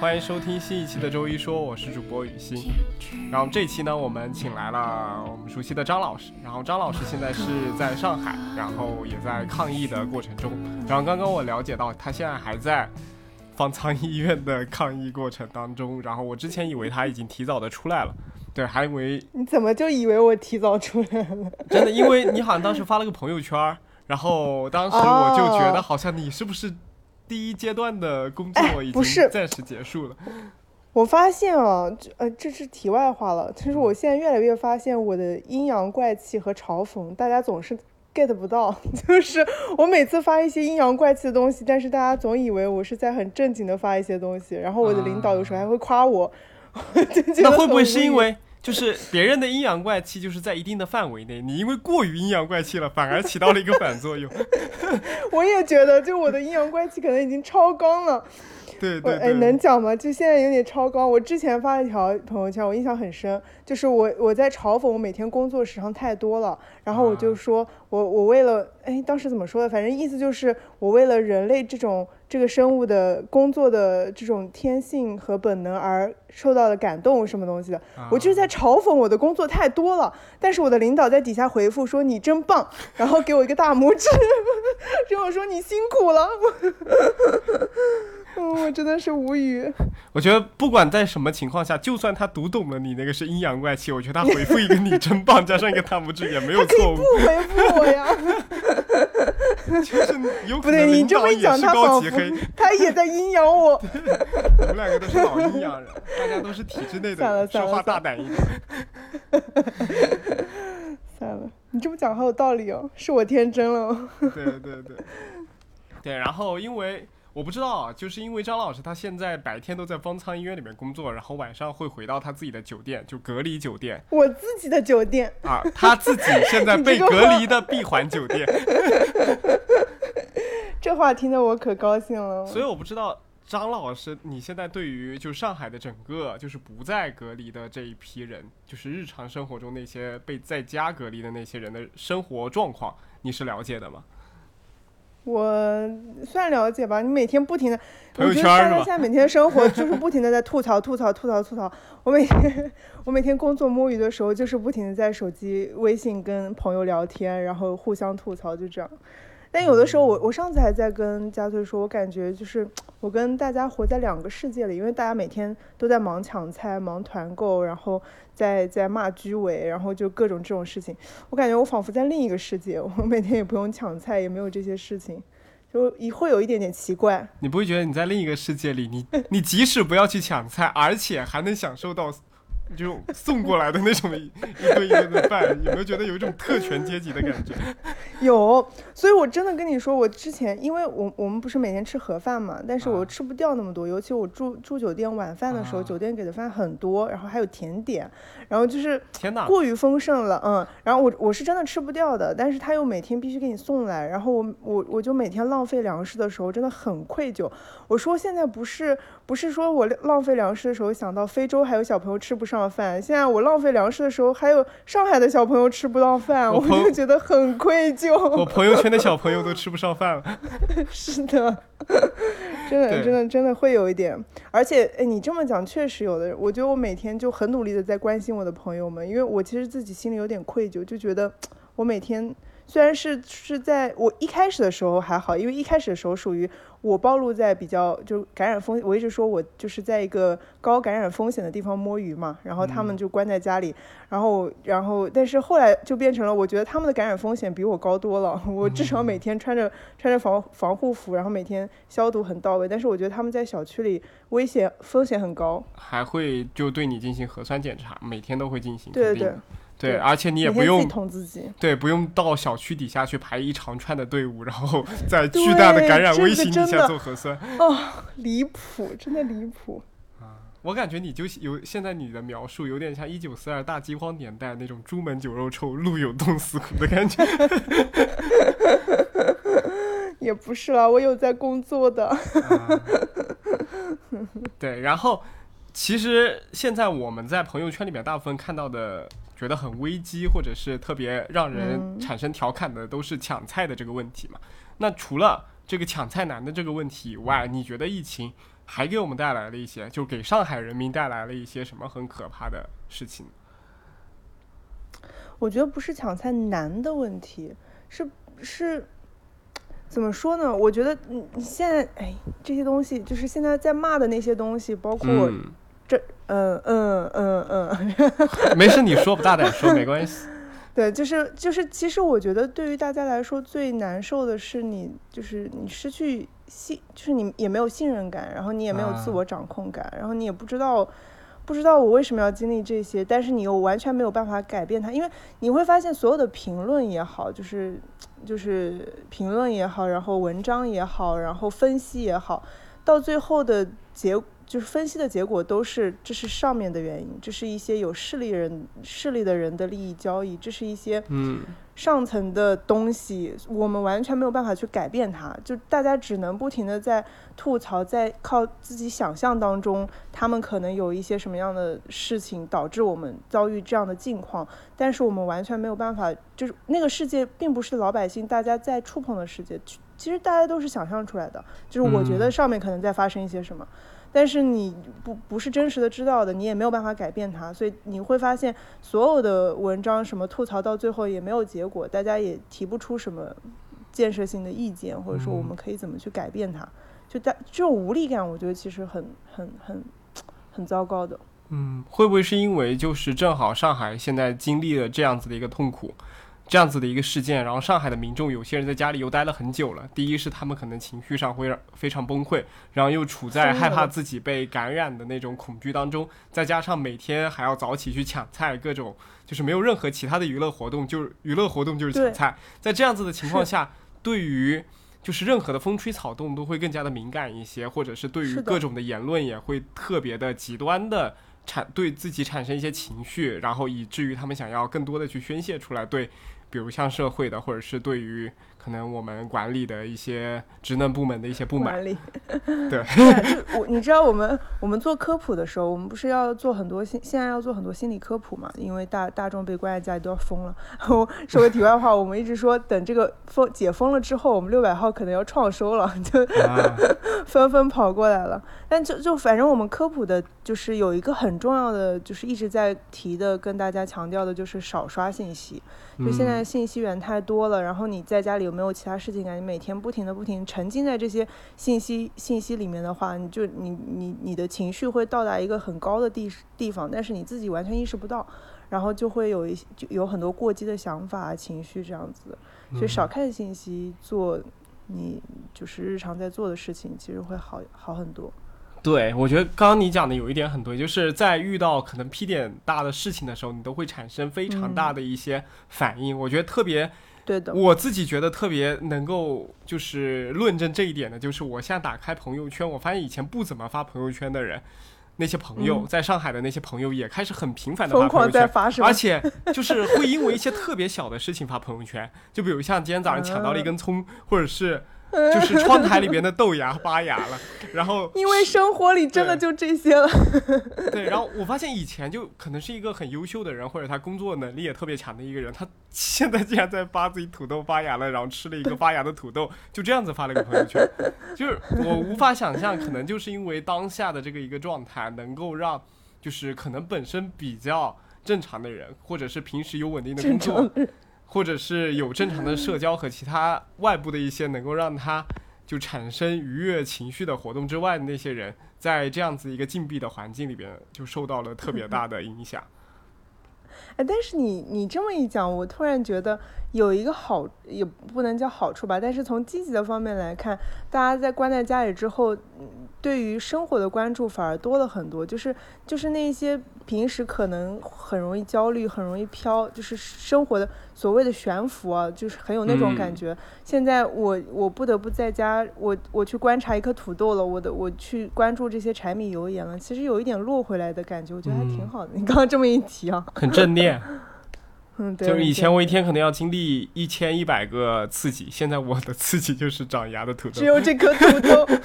欢迎收听新一期的周一说，我是主播雨欣。然后这期呢，我们请来了我们熟悉的张老师。然后张老师现在是在上海，然后也在抗疫的过程中。然后刚刚我了解到，他现在还在方舱医院的抗疫过程当中。然后我之前以为他已经提早的出来了，对，还以为你怎么就以为我提早出来了？真的，因为你好像当时发了个朋友圈，然后当时我就觉得好像你是不是？第一阶段的工作已经暂时结束了。我发现啊，这呃，这是题外话了。其实我现在越来越发现，我的阴阳怪气和嘲讽，大家总是 get 不到。就是我每次发一些阴阳怪气的东西，但是大家总以为我是在很正经的发一些东西。然后我的领导有时候还会夸我。那会不会是因为？就是别人的阴阳怪气，就是在一定的范围内，你因为过于阴阳怪气了，反而起到了一个反作用。我也觉得，就我的阴阳怪气可能已经超纲了。对对对。哎，能讲吗？就现在有点超纲。我之前发了一条朋友圈，我印象很深，就是我我在嘲讽我每天工作时长太多了，然后我就说我我为了哎，当时怎么说的？反正意思就是我为了人类这种。这个生物的工作的这种天性和本能而受到了感动，什么东西的？我就是在嘲讽我的工作太多了，但是我的领导在底下回复说你真棒，然后给我一个大拇指，跟我说你辛苦了。我真的是无语。我觉得不管在什么情况下，就算他读懂了你那个是阴阳怪气，我觉得他回复一个你真棒，加上一个大拇指也没有错误。不回复我呀？就是有可能，你这么一讲，他仿佛他也在阴阳我。我们两个都是老阴阳人，大家都是体制内的，说话大胆一点。算了，你这么讲好有道理哦，是我天真了。对对对，对，然后因为。我不知道啊，就是因为张老师他现在白天都在方舱医院里面工作，然后晚上会回到他自己的酒店，就隔离酒店。我自己的酒店啊，他自己现在 被隔离的闭环酒店。这话听得我可高兴了。所以我不知道张老师，你现在对于就上海的整个就是不在隔离的这一批人，就是日常生活中那些被在家隔离的那些人的生活状况，你是了解的吗？我算了解吧，你每天不停的，我觉得大家现在每天生活就是不停的在吐槽吐槽吐槽吐槽。我每天我每天工作摸鱼的时候，就是不停的在手机微信跟朋友聊天，然后互相吐槽，就这样。但有的时候，我我上次还在跟佳翠说，我感觉就是我跟大家活在两个世界里，因为大家每天都在忙抢菜、忙团购，然后在在骂居委，然后就各种这种事情。我感觉我仿佛在另一个世界，我每天也不用抢菜，也没有这些事情，就一会有一点点奇怪。你不会觉得你在另一个世界里，你你即使不要去抢菜，而且还能享受到。就送过来的那种一顿一顿的饭，有没有觉得有一种特权阶级的感觉？有，所以我真的跟你说，我之前因为我我们不是每天吃盒饭嘛，但是我吃不掉那么多，尤其我住住酒店晚饭的时候，酒店给的饭很多，然后还有甜点，然后就是天哪，过于丰盛了，嗯，然后我我是真的吃不掉的，但是他又每天必须给你送来，然后我我我就每天浪费粮食的时候真的很愧疚。我说现在不是不是说我浪费粮食的时候想到非洲还有小朋友吃不上。饭，现在我浪费粮食的时候，还有上海的小朋友吃不到饭，我就觉得很愧疚。我朋友圈的小朋友都吃不上饭了。是的，真的，真的，真的会有一点。而且，哎，你这么讲，确实有的。我觉得我每天就很努力的在关心我的朋友们，因为我其实自己心里有点愧疚，就觉得我每天。虽然是是在我一开始的时候还好，因为一开始的时候属于我暴露在比较就感染风，我一直说我就是在一个高感染风险的地方摸鱼嘛，然后他们就关在家里，然后然后但是后来就变成了我觉得他们的感染风险比我高多了，我至少每天穿着穿着防防护服，然后每天消毒很到位，但是我觉得他们在小区里危险风险很高，还会就对你进行核酸检查，每天都会进行，对对。对，而且你也不用捅自己，对，不用到小区底下去排一长串的队伍，然后 在巨大的感染威胁底下做核酸，哦，离谱，真的离谱啊！我感觉你就有现在你的描述有点像一九四二大饥荒年代那种朱门酒肉臭，路有冻死骨的感觉。也不是啦，我有在工作的。对，然后其实现在我们在朋友圈里面大部分看到的。觉得很危机，或者是特别让人产生调侃的，都是抢菜的这个问题嘛。那除了这个抢菜难的这个问题以外，你觉得疫情还给我们带来了一些，就给上海人民带来了一些什么很可怕的事情？我觉得不是抢菜难的问题，是是，怎么说呢？我觉得你你现在哎，这些东西就是现在在骂的那些东西，包括这，嗯嗯嗯嗯，没事，你说不大胆说没关系。对，就是就是，其实我觉得对于大家来说最难受的是你，就是你失去信，就是你也没有信任感，然后你也没有自我掌控感，然后你也不知道。不知道我为什么要经历这些，但是你又完全没有办法改变它，因为你会发现所有的评论也好，就是就是评论也好，然后文章也好，然后分析也好，到最后的结。就是分析的结果都是，这是上面的原因，这是一些有势力人、势力的人的利益交易，这是一些嗯。上层的东西，我们完全没有办法去改变它，就大家只能不停的在吐槽，在靠自己想象当中，他们可能有一些什么样的事情导致我们遭遇这样的境况，但是我们完全没有办法，就是那个世界并不是老百姓大家在触碰的世界，其实大家都是想象出来的，就是我觉得上面可能在发生一些什么。但是你不不是真实的知道的，你也没有办法改变它，所以你会发现所有的文章什么吐槽到最后也没有结果，大家也提不出什么建设性的意见，或者说我们可以怎么去改变它，就大这种无力感，我觉得其实很很很很糟糕的。嗯，会不会是因为就是正好上海现在经历了这样子的一个痛苦？这样子的一个事件，然后上海的民众有些人在家里又待了很久了。第一是他们可能情绪上会非常崩溃，然后又处在害怕自己被感染的那种恐惧当中，再加上每天还要早起去抢菜，各种就是没有任何其他的娱乐活动，就是娱乐活动就是抢菜。在这样子的情况下，对于就是任何的风吹草动都会更加的敏感一些，或者是对于各种的言论也会特别的极端的产对自己产生一些情绪，然后以至于他们想要更多的去宣泄出来对。比如像社会的，或者是对于可能我们管理的一些职能部门的一些不满。管理，对。我你知道我们我们做科普的时候，我们不是要做很多心，现在要做很多心理科普嘛？因为大大众被关在家里都要疯了。我说个题外话，我们一直说等这个封解封了之后，我们六百号可能要创收了，就纷纷跑过来了。但就就反正我们科普的，就是有一个很重要的，就是一直在提的，跟大家强调的就是少刷信息。就现在信息源太多了，然后你在家里有没有其他事情干？你每天不停的不停沉浸在这些信息信息里面的话，你就你你你的情绪会到达一个很高的地地方，但是你自己完全意识不到，然后就会有一些就有很多过激的想法、情绪这样子。所以少看信息，做你就是日常在做的事情，其实会好好很多。对，我觉得刚刚你讲的有一点很对，就是在遇到可能 P 点大的事情的时候，你都会产生非常大的一些反应。我觉得特别，对的，我自己觉得特别能够就是论证这一点的，就是我现在打开朋友圈，我发现以前不怎么发朋友圈的人，那些朋友在上海的那些朋友也开始很频繁的发朋友圈，而且就是会因为一些特别小的事情发朋友圈，就比如像今天早上抢到了一根葱，或者是。就是窗台里边的豆芽发芽了，然后 因为生活里真的就这些了。对，然后我发现以前就可能是一个很优秀的人，或者他工作能力也特别强的一个人，他现在竟然在发自己土豆发芽了，然后吃了一个发芽的土豆，就这样子发了个朋友圈，就是我无法想象，可能就是因为当下的这个一个状态，能够让就是可能本身比较正常的人，或者是平时有稳定的工作。或者是有正常的社交和其他外部的一些能够让他就产生愉悦情绪的活动之外的那些人，在这样子一个禁闭的环境里边，就受到了特别大的影响。哎，但是你你这么一讲，我突然觉得有一个好，也不能叫好处吧，但是从积极的方面来看，大家在关在家里之后。对于生活的关注反而多了很多，就是就是那些平时可能很容易焦虑、很容易飘，就是生活的所谓的悬浮啊，就是很有那种感觉。现在我我不得不在家，我我去观察一颗土豆了，我的我去关注这些柴米油盐了，其实有一点落回来的感觉，我觉得还挺好的。你刚刚这么一提啊，很正念。嗯，对。就是以前我一天可能要经历一千一百个刺激，现在我的刺激就是长牙的土豆，只有这颗土豆。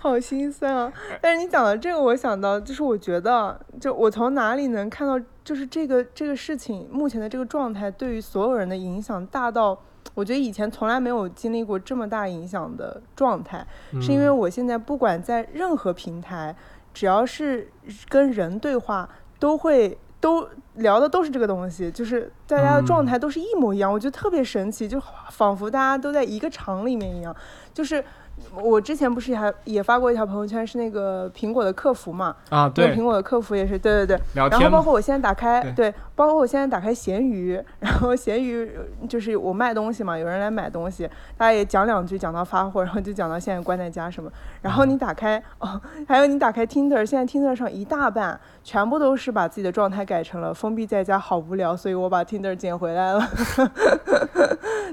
好心酸啊！但是你讲到这个，我想到就是，我觉得，就我从哪里能看到，就是这个这个事情目前的这个状态，对于所有人的影响大到，我觉得以前从来没有经历过这么大影响的状态，是因为我现在不管在任何平台，只要是跟人对话，都会都聊的都是这个东西，就是大家的状态都是一模一样，我觉得特别神奇，就仿佛大家都在一个厂里面一样，就是。我之前不是还也发过一条朋友圈，是那个苹果的客服嘛？啊，对，苹果的客服也是，对对对。然后包括我现在打开，对，包括我现在打开闲鱼，然后闲鱼就是我卖东西嘛，有人来买东西，大家也讲两句，讲到发货，然后就讲到现在关在家什么。然后你打开哦，还有你打开 Tinder，现在 Tinder 上一大半全部都是把自己的状态改成了封闭在家，好无聊，所以我把 Tinder 捡回来了。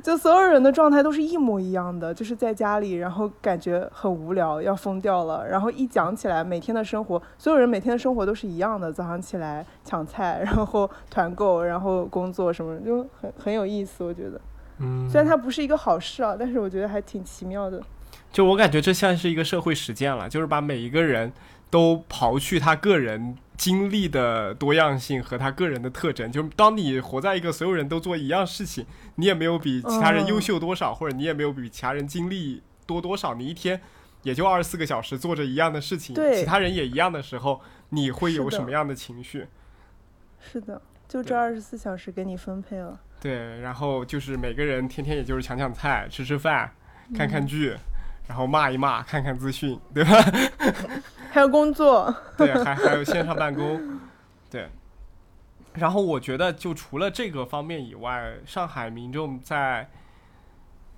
就所有人的状态都是一模一样的，就是在家里，然后感觉很无聊，要疯掉了。然后一讲起来，每天的生活，所有人每天的生活都是一样的：早上起来抢菜，然后团购，然后工作什么，就很很有意思。我觉得，嗯，虽然它不是一个好事啊，但是我觉得还挺奇妙的。就我感觉这像是一个社会实践了，就是把每一个人都刨去他个人。经历的多样性和他个人的特征，就当你活在一个所有人都做一样事情，你也没有比其他人优秀多少，或者你也没有比其他人经历多多少，你一天也就二十四个小时做着一样的事情，其他人也一样的时候，你会有什么样的情绪？是的，就这二十四小时给你分配了。对，然后就是每个人天天也就是抢抢菜、吃吃饭、看看剧，然后骂一骂、看看资讯，对吧？还有工作，对，还还有线上办公，对。然后我觉得，就除了这个方面以外，上海民众在。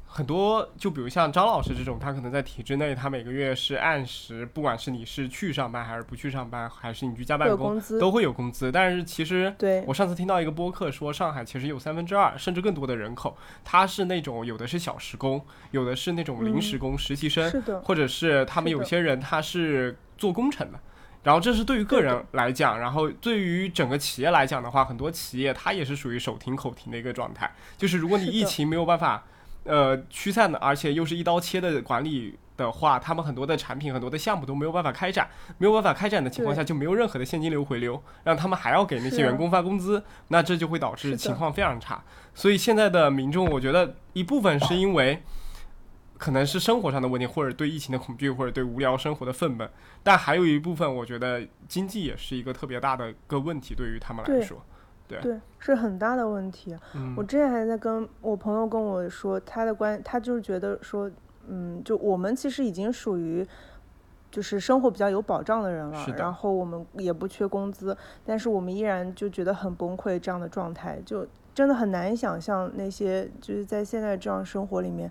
很多，就比如像张老师这种，他可能在体制内，他每个月是按时，不管是你是去上班还是不去上班，还是你居家办公，都会有工资。但是其实，我上次听到一个播客说，上海其实有三分之二甚至更多的人口，他是那种有的是小时工，有的是那种临时工、实习生，或者是他们有些人他是做工程的。然后这是对于个人来讲，然后对于整个企业来讲的话，很多企业它也是属于手停口停的一个状态。就是如果你疫情没有办法。呃，驱散的，而且又是一刀切的管理的话，他们很多的产品、很多的项目都没有办法开展，没有办法开展的情况下，就没有任何的现金流回流，让他们还要给那些员工发工资，那这就会导致情况非常差。所以现在的民众，我觉得一部分是因为可能是生活上的问题，或者对疫情的恐惧，或者对无聊生活的愤懑，但还有一部分，我觉得经济也是一个特别大的个问题，对于他们来说。对，是很大的问题。我之前还在跟我朋友跟我说，他的观，他就是觉得说，嗯，就我们其实已经属于，就是生活比较有保障的人了，然后我们也不缺工资，但是我们依然就觉得很崩溃，这样的状态就真的很难想象那些就是在现在这样生活里面，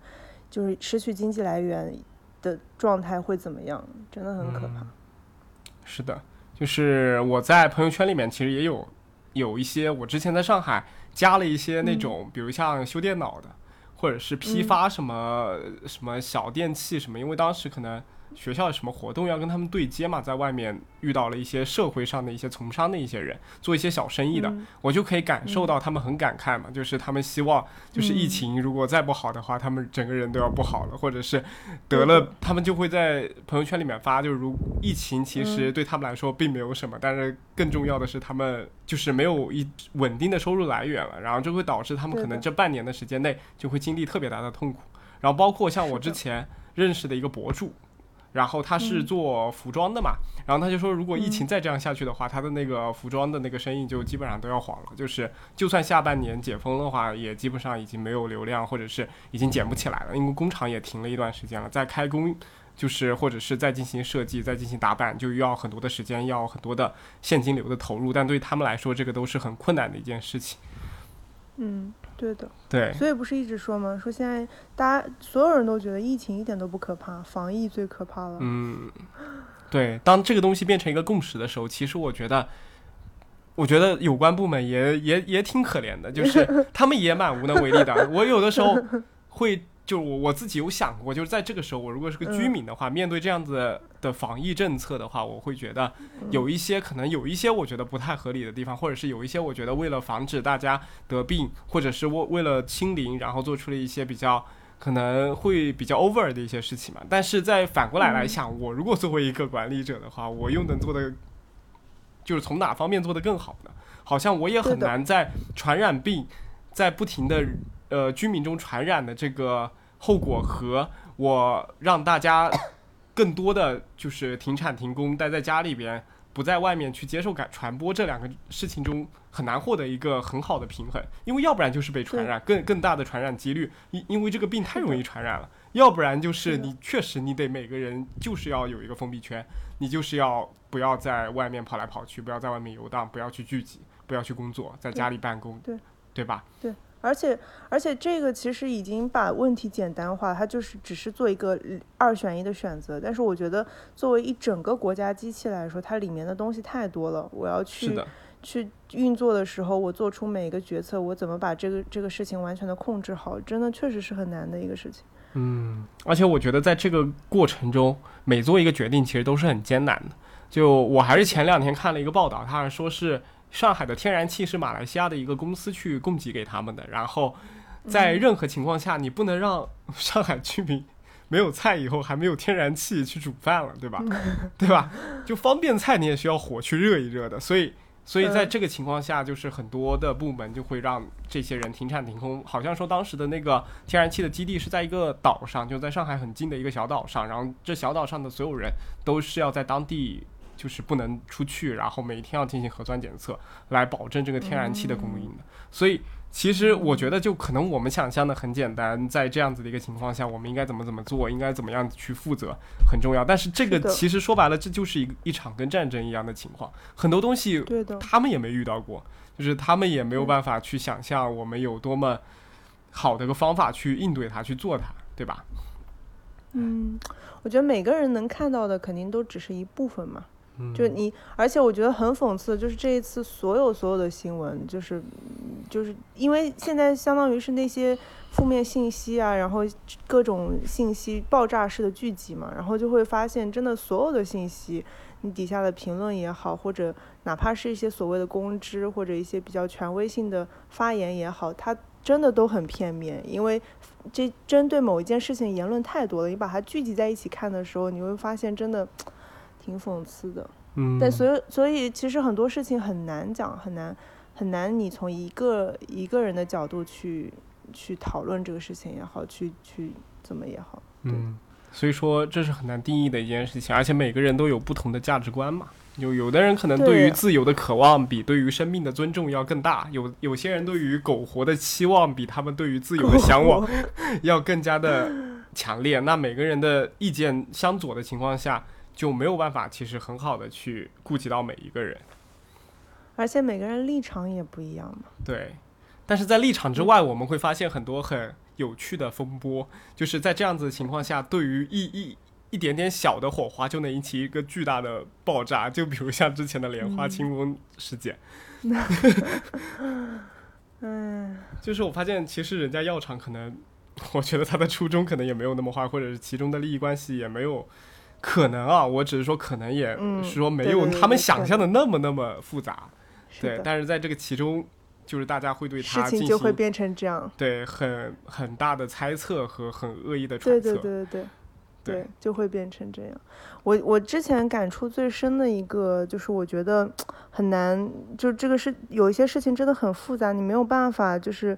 就是失去经济来源的状态会怎么样，真的很可怕。是的，就是我在朋友圈里面其实也有。有一些，我之前在上海加了一些那种，比如像修电脑的，或者是批发什么什么小电器什么，因为当时可能。学校有什么活动要跟他们对接嘛？在外面遇到了一些社会上的一些从商的一些人，做一些小生意的，我就可以感受到他们很感慨嘛。就是他们希望，就是疫情如果再不好的话，他们整个人都要不好了，或者是得了，他们就会在朋友圈里面发，就是如疫情其实对他们来说并没有什么，但是更重要的是他们就是没有一稳定的收入来源了，然后就会导致他们可能这半年的时间内就会经历特别大的痛苦。然后包括像我之前认识的一个博主。然后他是做服装的嘛，然后他就说，如果疫情再这样下去的话，他的那个服装的那个生意就基本上都要黄了。就是就算下半年解封的话，也基本上已经没有流量，或者是已经捡不起来了，因为工厂也停了一段时间了。在开工，就是或者是在进行设计、再进行打版，就要很多的时间，要很多的现金流的投入。但对他们来说，这个都是很困难的一件事情。嗯。对的，对，所以不是一直说吗？说现在大家所有人都觉得疫情一点都不可怕，防疫最可怕了。嗯，对，当这个东西变成一个共识的时候，其实我觉得，我觉得有关部门也也也挺可怜的，就是 他们也蛮无能为力的。我有的时候会。就我我自己有想过，就是在这个时候，我如果是个居民的话，面对这样子的防疫政策的话，我会觉得有一些可能有一些我觉得不太合理的地方，或者是有一些我觉得为了防止大家得病，或者是为为了清零，然后做出了一些比较可能会比较 over 的一些事情嘛。但是在反过来来想，我如果作为一个管理者的话，我又能做的就是从哪方面做得更好呢？好像我也很难在传染病在不停的。呃居民中传染的这个后果和我让大家更多的就是停产停工，待在家里边。不在外面去接受感传播这两个事情中很难获得一个很好的平衡，因为要不然就是被传染更更大的传染几率，因因为这个病太容易传染了，要不然就是你确实你得每个人就是要有一个封闭圈，你就是要不要在外面跑来跑去，不要在外面游荡，不要去聚集，不要去工作，在家里办公，对对吧？对。而且，而且这个其实已经把问题简单化，它就是只是做一个二选一的选择。但是我觉得，作为一整个国家机器来说，它里面的东西太多了。我要去去运作的时候，我做出每一个决策，我怎么把这个这个事情完全的控制好，真的确实是很难的一个事情。嗯，而且我觉得在这个过程中，每做一个决定其实都是很艰难的。就我还是前两天看了一个报道，他还说是。上海的天然气是马来西亚的一个公司去供给给他们的，然后在任何情况下，你不能让上海居民没有菜以后还没有天然气去煮饭了，对吧？对吧？就方便菜你也需要火去热一热的，所以，所以在这个情况下，就是很多的部门就会让这些人停产停工。好像说当时的那个天然气的基地是在一个岛上，就在上海很近的一个小岛上，然后这小岛上的所有人都是要在当地。就是不能出去，然后每天要进行核酸检测，来保证这个天然气的供应的。所以，其实我觉得，就可能我们想象的很简单，在这样子的一个情况下，我们应该怎么怎么做，应该怎么样去负责，很重要。但是这个其实说白了，这就是一个一场跟战争一样的情况。很多东西，他们也没遇到过，就是他们也没有办法去想象我们有多么好的一个方法去应对它，去做它，对吧？嗯，我觉得每个人能看到的肯定都只是一部分嘛。就你，而且我觉得很讽刺，就是这一次所有所有的新闻，就是，就是因为现在相当于是那些负面信息啊，然后各种信息爆炸式的聚集嘛，然后就会发现，真的所有的信息，你底下的评论也好，或者哪怕是一些所谓的公知或者一些比较权威性的发言也好，它真的都很片面，因为这针对某一件事情言论太多了，你把它聚集在一起看的时候，你会发现真的。挺讽刺的，嗯，但所以所以其实很多事情很难讲，很难很难，你从一个一个人的角度去去讨论这个事情也好，去去怎么也好，嗯，所以说这是很难定义的一件事情，而且每个人都有不同的价值观嘛，有有的人可能对于自由的渴望比对于生命的尊重要更大，有有些人对于苟活的期望比他们对于自由的向往 要更加的强烈，那每个人的意见相左的情况下。就没有办法，其实很好的去顾及到每一个人，而且每个人立场也不一样嘛。对，但是在立场之外，我们会发现很多很有趣的风波，就是在这样子的情况下，对于一一一点点小的火花就能引起一个巨大的爆炸，就比如像之前的莲花清瘟事件。嗯，就是我发现，其实人家药厂可能，我觉得他的初衷可能也没有那么坏，或者是其中的利益关系也没有。可能啊，我只是说可能，也是说没有他们想象的那么那么复杂，对。但是在这个其中，就是大家会对他事情就会变成这样，对，很很大的猜测和很恶意的揣测，对对对对对，就会变成这样。我我之前感触最深的一个，就是我觉得很难，就这个是有一些事情真的很复杂，你没有办法就是。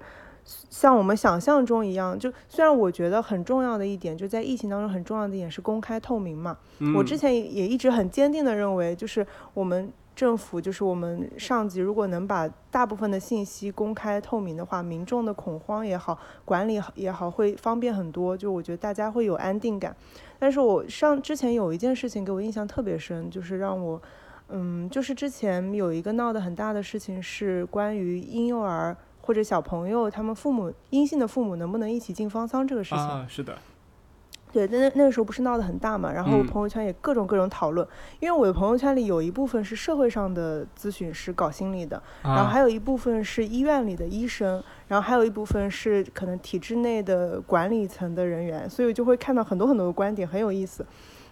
像我们想象中一样，就虽然我觉得很重要的一点，就在疫情当中很重要的一点是公开透明嘛。我之前也一直很坚定的认为，就是我们政府，就是我们上级，如果能把大部分的信息公开透明的话，民众的恐慌也好，管理也好，会方便很多。就我觉得大家会有安定感。但是我上之前有一件事情给我印象特别深，就是让我，嗯，就是之前有一个闹得很大的事情，是关于婴幼儿。或者小朋友他们父母阴性的父母能不能一起进方舱这个事情啊，是的，对，那那那个时候不是闹得很大嘛，然后朋友圈也各种各种讨论，因为我的朋友圈里有一部分是社会上的咨询师搞心理的，然后还有一部分是医院里的医生，然后还有一部分是可能体制内的管理层的人员，所以就会看到很多很多的观点，很有意思。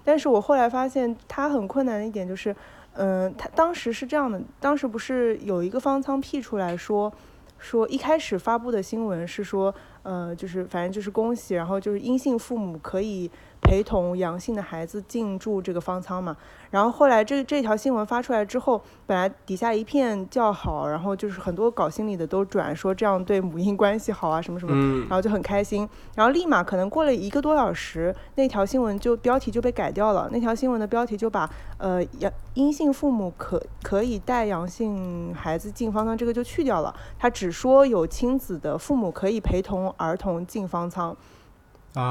但是我后来发现他很困难的一点就是，嗯，他当时是这样的，当时不是有一个方舱辟出来说。说一开始发布的新闻是说，呃，就是反正就是恭喜，然后就是阴性父母可以陪同阳性的孩子进驻这个方舱嘛。然后后来这这条新闻发出来之后，本来底下一片叫好，然后就是很多搞心理的都转说这样对母婴关系好啊什么什么，然后就很开心。然后立马可能过了一个多小时，那条新闻就标题就被改掉了。那条新闻的标题就把呃阳阴性父母可可以带阳性孩子进方舱这个就去掉了，他只说有亲子的父母可以陪同儿童进方舱。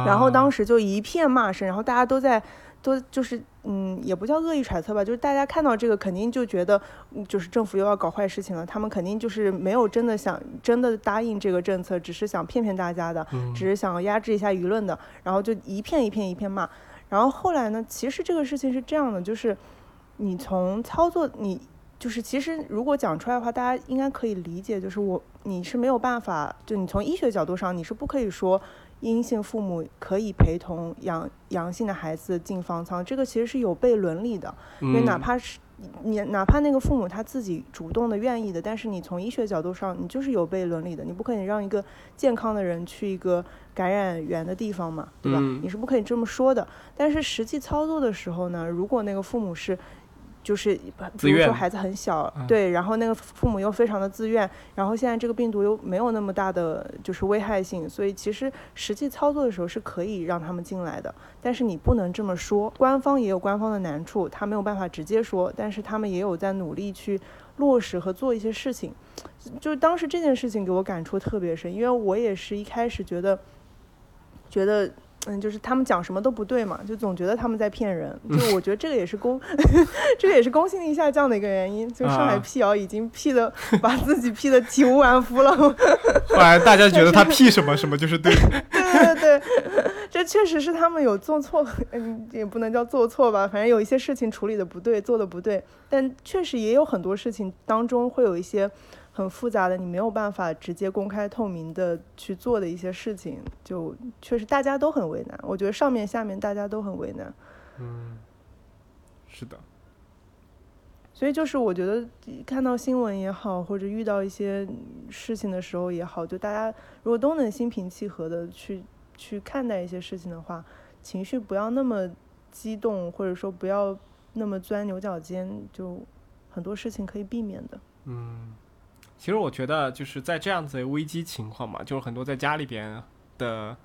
然后当时就一片骂声，然后大家都在。都就是，嗯，也不叫恶意揣测吧，就是大家看到这个，肯定就觉得，就是政府又要搞坏事情了。他们肯定就是没有真的想真的答应这个政策，只是想骗骗大家的，只是想压制一下舆论的。然后就一片一片一片骂。然后后来呢，其实这个事情是这样的，就是你从操作，你就是其实如果讲出来的话，大家应该可以理解，就是我你是没有办法，就你从医学角度上，你是不可以说。阴性父母可以陪同阳阳性的孩子进方舱，这个其实是有悖伦理的。因为哪怕是你，哪怕那个父母他自己主动的愿意的，但是你从医学角度上，你就是有悖伦理的。你不可以让一个健康的人去一个感染源的地方嘛，对吧？你是不可以这么说的。但是实际操作的时候呢，如果那个父母是。就是比如说孩子很小，对，然后那个父母又非常的自愿，然后现在这个病毒又没有那么大的就是危害性，所以其实实际操作的时候是可以让他们进来的，但是你不能这么说，官方也有官方的难处，他没有办法直接说，但是他们也有在努力去落实和做一些事情，就是当时这件事情给我感触特别深，因为我也是一开始觉得觉得。嗯，就是他们讲什么都不对嘛，就总觉得他们在骗人。就我觉得这个也是公，这个也是公信力下降的一个原因。就上海辟谣已经辟的把自己辟的体无完肤了。后来大家觉得他辟什么什么就是对。对对对，这确实是他们有做错，嗯，也不能叫做错吧，反正有一些事情处理的不对，做的不对。但确实也有很多事情当中会有一些。很复杂的，你没有办法直接公开透明的去做的一些事情，就确实大家都很为难。我觉得上面下面大家都很为难。嗯，是的。所以就是我觉得看到新闻也好，或者遇到一些事情的时候也好，就大家如果都能心平气和的去去看待一些事情的话，情绪不要那么激动，或者说不要那么钻牛角尖，就很多事情可以避免的。嗯。其实我觉得就是在这样子的危机情况嘛，就是很多在家里边的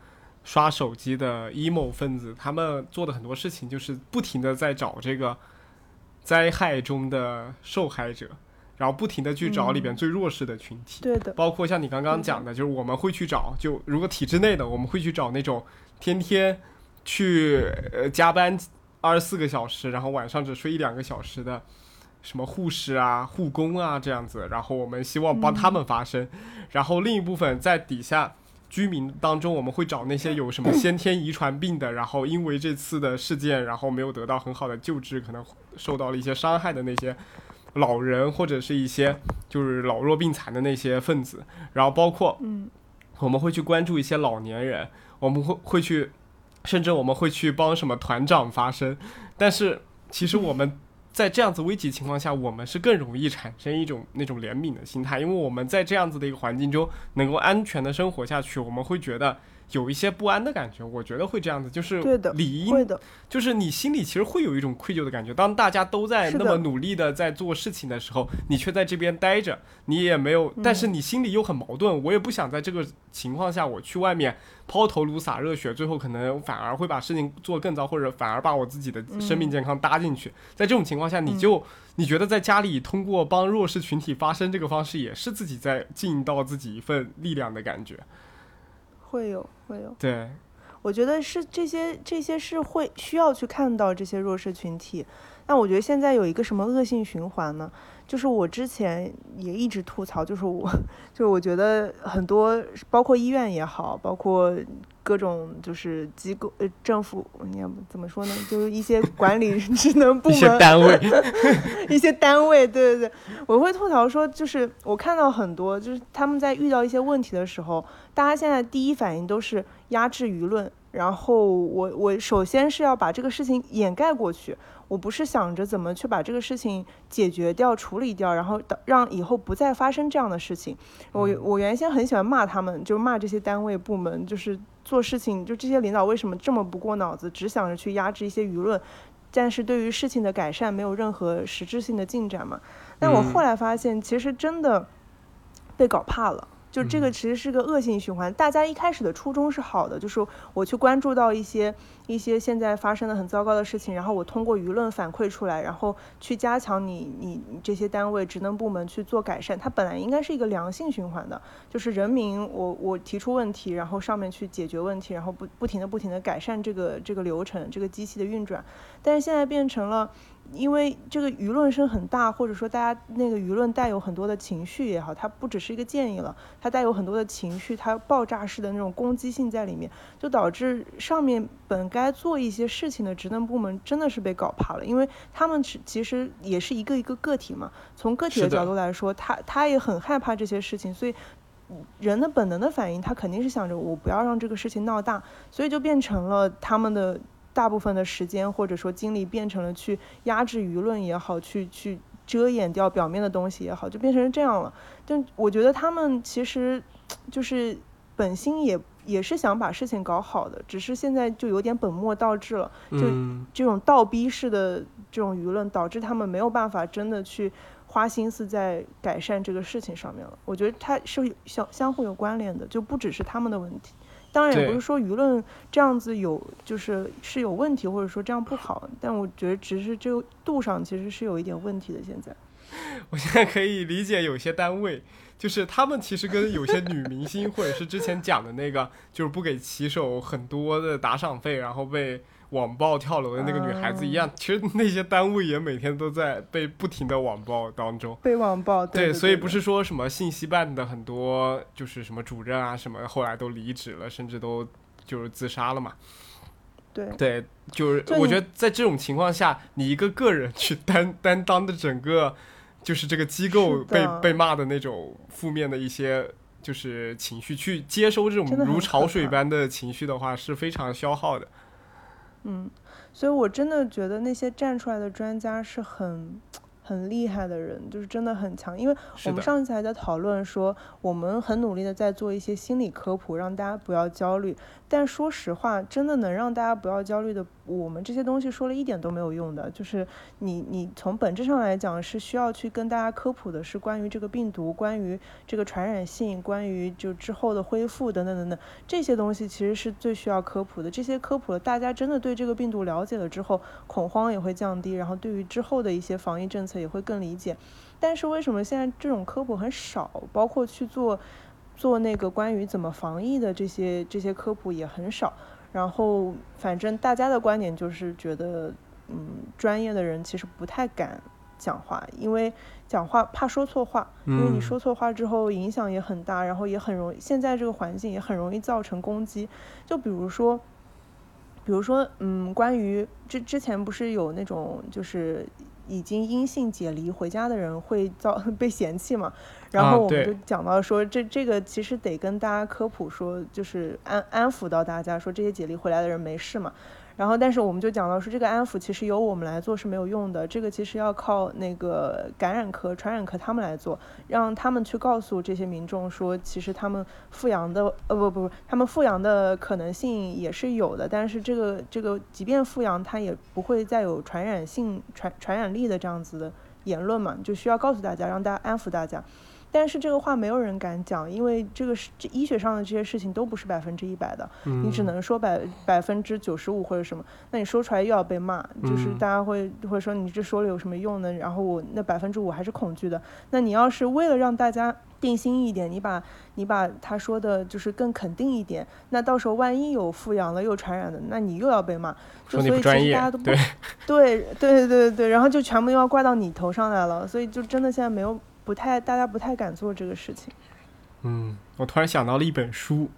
刷手机的 emo 分子，他们做的很多事情就是不停的在找这个灾害中的受害者，然后不停的去找里边最弱势的群体。对的。包括像你刚刚讲的，就是我们会去找，就如果体制内的，我们会去找那种天天去呃加班二十四个小时，然后晚上只睡一两个小时的。什么护士啊、护工啊这样子，然后我们希望帮他们发声，然后另一部分在底下居民当中，我们会找那些有什么先天遗传病的，然后因为这次的事件，然后没有得到很好的救治，可能受到了一些伤害的那些老人，或者是一些就是老弱病残的那些分子，然后包括嗯，我们会去关注一些老年人，我们会会去，甚至我们会去帮什么团长发声，但是其实我们。在这样子危急情况下，我们是更容易产生一种那种怜悯的心态，因为我们在这样子的一个环境中能够安全的生活下去，我们会觉得。有一些不安的感觉，我觉得会这样子，就是理应，就是你心里其实会有一种愧疚的感觉。当大家都在那么努力的在做事情的时候，你却在这边待着，你也没有，但是你心里又很矛盾。我也不想在这个情况下，我去外面抛头颅洒热血，最后可能反而会把事情做更糟，或者反而把我自己的生命健康搭进去。在这种情况下，你就你觉得在家里通过帮弱势群体发声这个方式，也是自己在尽到自己一份力量的感觉。会有，会有。对，我觉得是这些，这些是会需要去看到这些弱势群体。那我觉得现在有一个什么恶性循环呢？就是我之前也一直吐槽，就是我，就是我觉得很多，包括医院也好，包括各种就是机构，呃，政府，你要怎么说呢？就是一些管理 职能部门，一些单位 一些单位，对对对，我会吐槽说，就是我看到很多，就是他们在遇到一些问题的时候。大家现在第一反应都是压制舆论，然后我我首先是要把这个事情掩盖过去，我不是想着怎么去把这个事情解决掉、处理掉，然后让以后不再发生这样的事情。我我原先很喜欢骂他们，就骂这些单位部门，就是做事情就这些领导为什么这么不过脑子，只想着去压制一些舆论，但是对于事情的改善没有任何实质性的进展嘛。但我后来发现，其实真的被搞怕了。就这个其实是个恶性循环，大家一开始的初衷是好的，就是我去关注到一些一些现在发生的很糟糕的事情，然后我通过舆论反馈出来，然后去加强你你这些单位职能部门去做改善，它本来应该是一个良性循环的，就是人民我我提出问题，然后上面去解决问题，然后不不停的不停的改善这个这个流程，这个机器的运转，但是现在变成了。因为这个舆论声很大，或者说大家那个舆论带有很多的情绪也好，它不只是一个建议了，它带有很多的情绪，它爆炸式的那种攻击性在里面，就导致上面本该做一些事情的职能部门真的是被搞怕了，因为他们是其实也是一个一个个体嘛，从个体的角度来说，他他也很害怕这些事情，所以人的本能的反应，他肯定是想着我不要让这个事情闹大，所以就变成了他们的。大部分的时间或者说精力变成了去压制舆论也好，去去遮掩掉表面的东西也好，就变成这样了。但我觉得他们其实就是本心也也是想把事情搞好的，只是现在就有点本末倒置了。就这种倒逼式的这种舆论，导致他们没有办法真的去花心思在改善这个事情上面了。我觉得它是相相互有关联的，就不只是他们的问题。当然也不是说舆论这样子有就是是有问题，或者说这样不好，但我觉得只是这个度上其实是有一点问题的。现在，我现在可以理解有些单位，就是他们其实跟有些女明星，或者是之前讲的那个，就是不给骑手很多的打赏费，然后被。网暴跳楼的那个女孩子一样，其实那些单位也每天都在被不停的网暴当中。被网暴，对，所以不是说什么信息办的很多就是什么主任啊什么，后来都离职了，甚至都就是自杀了嘛。对对，就是我觉得在这种情况下，你一个个人去担担当的整个就是这个机构被被骂的那种负面的一些就是情绪，去接收这种如潮水般的情绪的话，是非常消耗的。嗯，所以我真的觉得那些站出来的专家是很。很厉害的人，就是真的很强。因为我们上次还在讨论说，我们很努力的在做一些心理科普，让大家不要焦虑。但说实话，真的能让大家不要焦虑的，我们这些东西说了一点都没有用的。就是你，你从本质上来讲是需要去跟大家科普的，是关于这个病毒，关于这个传染性，关于就之后的恢复等等等等这些东西，其实是最需要科普的。这些科普了，大家真的对这个病毒了解了之后，恐慌也会降低，然后对于之后的一些防疫政策。也会更理解，但是为什么现在这种科普很少？包括去做做那个关于怎么防疫的这些这些科普也很少。然后反正大家的观点就是觉得，嗯，专业的人其实不太敢讲话，因为讲话怕说错话，因为你说错话之后影响也很大，然后也很容易。现在这个环境也很容易造成攻击。就比如说，比如说，嗯，关于之之前不是有那种就是。已经阴性解离回家的人会遭 被嫌弃嘛？然后我们就讲到说，这这个其实得跟大家科普说，就是安安抚到大家说，这些解离回来的人没事嘛。然后，但是我们就讲到说，这个安抚其实由我们来做是没有用的，这个其实要靠那个感染科、传染科他们来做，让他们去告诉这些民众说，其实他们复阳的，呃，不不不，他们复阳的可能性也是有的，但是这个这个，即便复阳，他也不会再有传染性、传传染力的这样子的言论嘛，就需要告诉大家，让大家安抚大家。但是这个话没有人敢讲，因为这个是医学上的这些事情都不是百分之一百的，你只能说百百分之九十五或者什么，那你说出来又要被骂，就是大家会会说你这说了有什么用呢？然后我那百分之五还是恐惧的。那你要是为了让大家定心一点，你把你把他说的就是更肯定一点，那到时候万一有复阳了又传染的，那你又要被骂。就所以其实大家都不 对对对对对对，然后就全部又要怪到你头上来了，所以就真的现在没有。不太，大家不太敢做这个事情。嗯，我突然想到了一本书，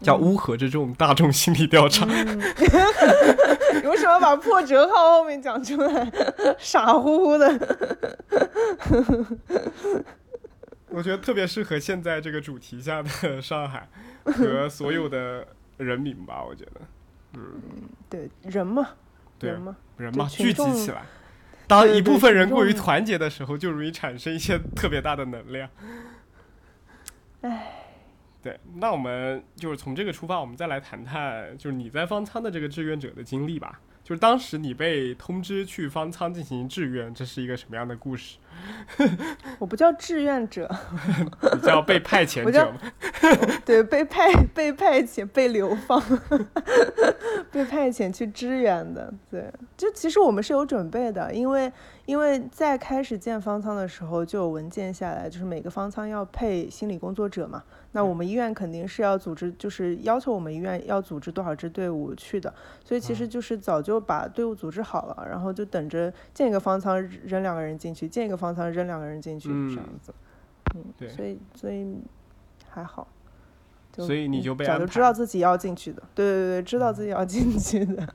叫《乌合之众大众心理调查》。你为什么把破折号后面讲出来？傻乎乎的。我觉得特别适合现在这个主题下的上海和所有的人民吧，我觉得，嗯，对，人嘛，人嘛，人嘛，聚集起来，当一部分人过于团结的时候，就容易产生一些特别大的能量。唉。对，那我们就是从这个出发，我们再来谈谈，就是你在方舱的这个志愿者的经历吧。就是当时你被通知去方舱进行志愿，这是一个什么样的故事？我不叫志愿者，你叫被派遣者吗？对，被派被派遣被流放，被派遣去支援的。对，就其实我们是有准备的，因为。因为在开始建方舱的时候就有文件下来，就是每个方舱要配心理工作者嘛。那我们医院肯定是要组织，就是要求我们医院要组织多少支队伍去的。所以其实就是早就把队伍组织好了，然后就等着建一个方舱扔两个人进去，建一个方舱扔两个人进去这样子。嗯，对。所以所以还好。所以你就被早就知道自己要进去的。对对对，知道自己要进去的。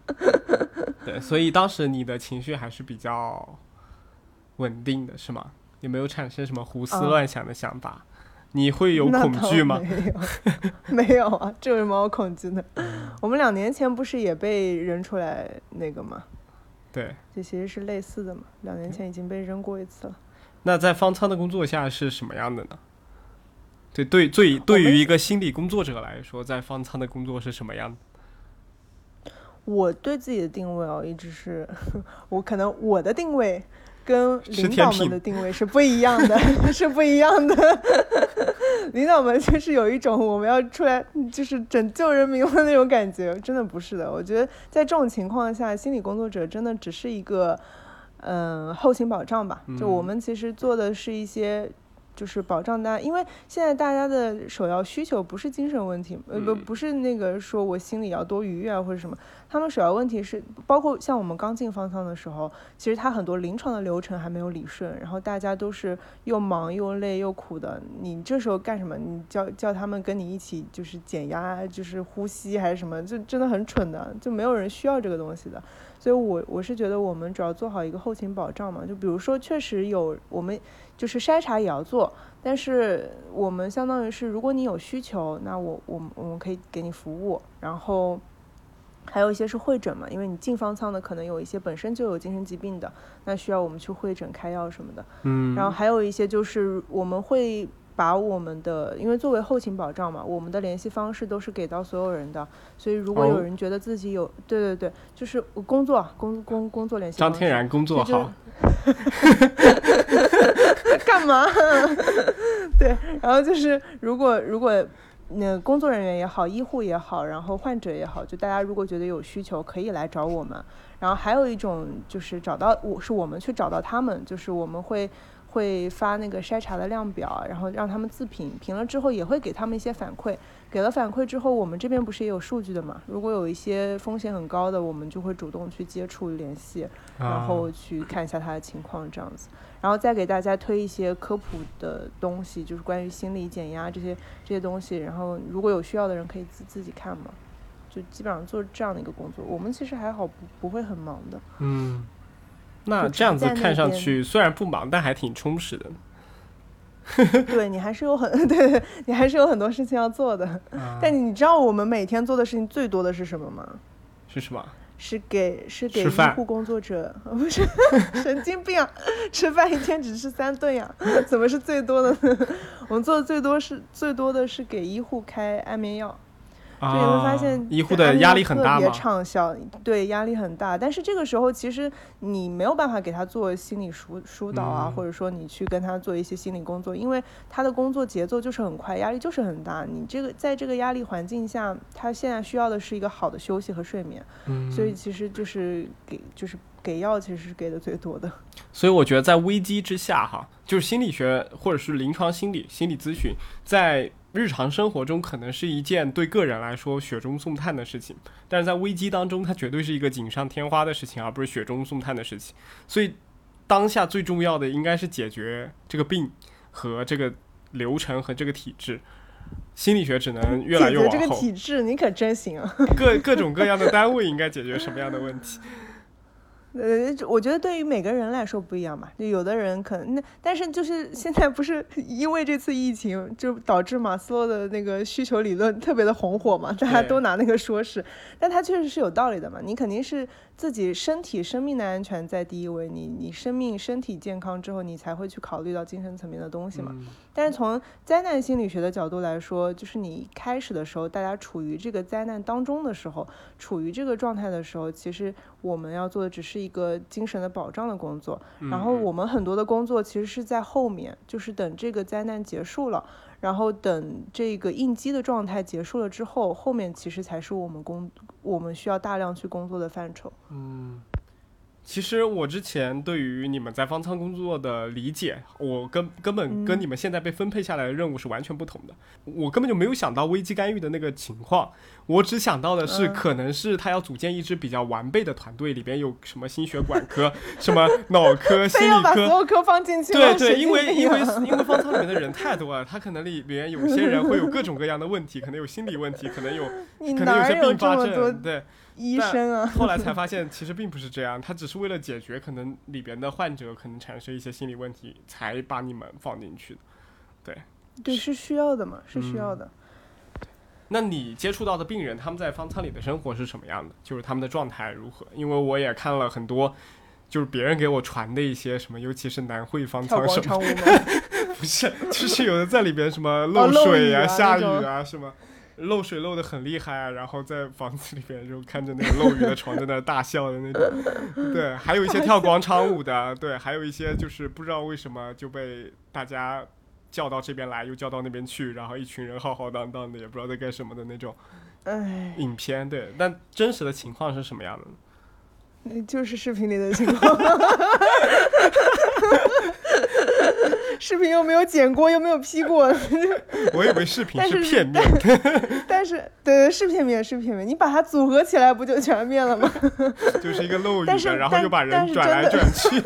对，所以当时你的情绪还是比较。稳定的是吗？有没有产生什么胡思乱想的想法？你会有恐惧吗？没有，没有啊，这有什么好恐惧的？我们两年前不是也被扔出来那个吗？对，这其实是类似的嘛。两年前已经被扔过一次了。那在方舱的工作下是什么样的呢？对对，对，对于一个心理工作者来说，在方舱的工作是什么样的？我对自己的定位哦，一直是 我可能我的定位。跟领导们的定位是不一样的，是不一样的。领导们就是有一种我们要出来就是拯救人民的那种感觉，真的不是的。我觉得在这种情况下，心理工作者真的只是一个嗯后勤保障吧。就我们其实做的是一些。就是保障大家，因为现在大家的首要需求不是精神问题，呃不不是那个说我心里要多愉悦啊或者什么，他们首要问题是包括像我们刚进方舱的时候，其实他很多临床的流程还没有理顺，然后大家都是又忙又累又苦的，你这时候干什么？你叫叫他们跟你一起就是减压，就是呼吸还是什么，就真的很蠢的，就没有人需要这个东西的。所以我我是觉得我们主要做好一个后勤保障嘛，就比如说确实有我们。就是筛查也要做，但是我们相当于是，如果你有需求，那我我我们可以给你服务。然后还有一些是会诊嘛，因为你进方舱的可能有一些本身就有精神疾病的，那需要我们去会诊开药什么的。嗯。然后还有一些就是我们会把我们的，因为作为后勤保障嘛，我们的联系方式都是给到所有人的，所以如果有人觉得自己有，对对对，就是工作工工工作联系。张天然工作好。干嘛？对，然后就是如果如果那工作人员也好，医护也好，然后患者也好，就大家如果觉得有需求，可以来找我们。然后还有一种就是找到我是我们去找到他们，就是我们会。会发那个筛查的量表，然后让他们自评，评了之后也会给他们一些反馈。给了反馈之后，我们这边不是也有数据的嘛？如果有一些风险很高的，我们就会主动去接触联系，然后去看一下他的情况这样子，然后再给大家推一些科普的东西，就是关于心理减压这些这些东西。然后如果有需要的人可以自自己看嘛，就基本上做这样的一个工作。我们其实还好，不不会很忙的。嗯。那这样子看上去虽然不忙，但还挺充实的。对你还是有很 对，你还是有很多事情要做的。但你知道我们每天做的事情最多的是什么吗？是什么？是给是给医护工作者，不是神经病啊！吃饭一天只吃三顿呀，怎么是最多的？我们做的最多是最多的是给医护开安眠药。就你会发现，医护的压力很大特别畅销，对，压力很大。但是这个时候，其实你没有办法给他做心理疏疏导啊，或者说你去跟他做一些心理工作，因为他的工作节奏就是很快，压力就是很大。你这个在这个压力环境下，他现在需要的是一个好的休息和睡眠。嗯，所以其实就是给，就是给药，其实是给的最多的。所以我觉得在危机之下，哈，就是心理学或者是临床心理心理咨询在。日常生活中可能是一件对个人来说雪中送炭的事情，但是在危机当中，它绝对是一个锦上添花的事情，而不是雪中送炭的事情。所以，当下最重要的应该是解决这个病和这个流程和这个体制。心理学只能越来越往后。这个体制，你可真行啊！各各种各样的单位应该解决什么样的问题？呃，我觉得对于每个人来说不一样嘛，就有的人可能那，但是就是 现在不是因为这次疫情，就导致马斯洛的那个需求理论特别的红火嘛，大家都拿那个说事，但它确实是有道理的嘛，你肯定是自己身体生命的安全在第一位，你你生命身体健康之后，你才会去考虑到精神层面的东西嘛。但是从灾难心理学的角度来说，就是你开始的时候，大家处于这个灾难当中的时候，处于这个状态的时候，其实我们要做的只是。一个精神的保障的工作，然后我们很多的工作其实是在后面，就是等这个灾难结束了，然后等这个应激的状态结束了之后，后面其实才是我们工我们需要大量去工作的范畴。嗯。其实我之前对于你们在方舱工作的理解，我根根本跟你们现在被分配下来的任务是完全不同的。我根本就没有想到危机干预的那个情况，我只想到的是，可能是他要组建一支比较完备的团队，里边有什么心血管科、什么脑科、心理科，所有科放进去。对对，因为因为 因为方舱里面的人太多了，他可能里边有些人会有各种各样的问题，可能有心理问题，可能有可能有些并发症，对。医生啊，后来才发现其实并不是这样，他只是为了解决可能里边的患者可能产生一些心理问题，才把你们放进去的。对，对，是需要的嘛，是需要的。那你接触到的病人，他们在方舱里的生活是什么样的？就是他们的状态如何？因为我也看了很多，就是别人给我传的一些什么，尤其是南汇方舱什么，不是，就是有的在里边什么 漏水啊、下雨啊什么。漏水漏的很厉害啊，然后在房子里边就看着那个漏雨的床在那大笑的那种，对，还有一些跳广场舞的，对，还有一些就是不知道为什么就被大家叫到这边来，又叫到那边去，然后一群人浩浩荡荡的，也不知道在干什么的那种，哎，影片对，但真实的情况是什么样的？那就是视频里的情况。视频又没有剪过，又没有 P 过。我以为视频是片面。但是，对，是片面，是片面。你把它组合起来，不就全面了吗？就是一个漏雨的，然后又把人转来转去。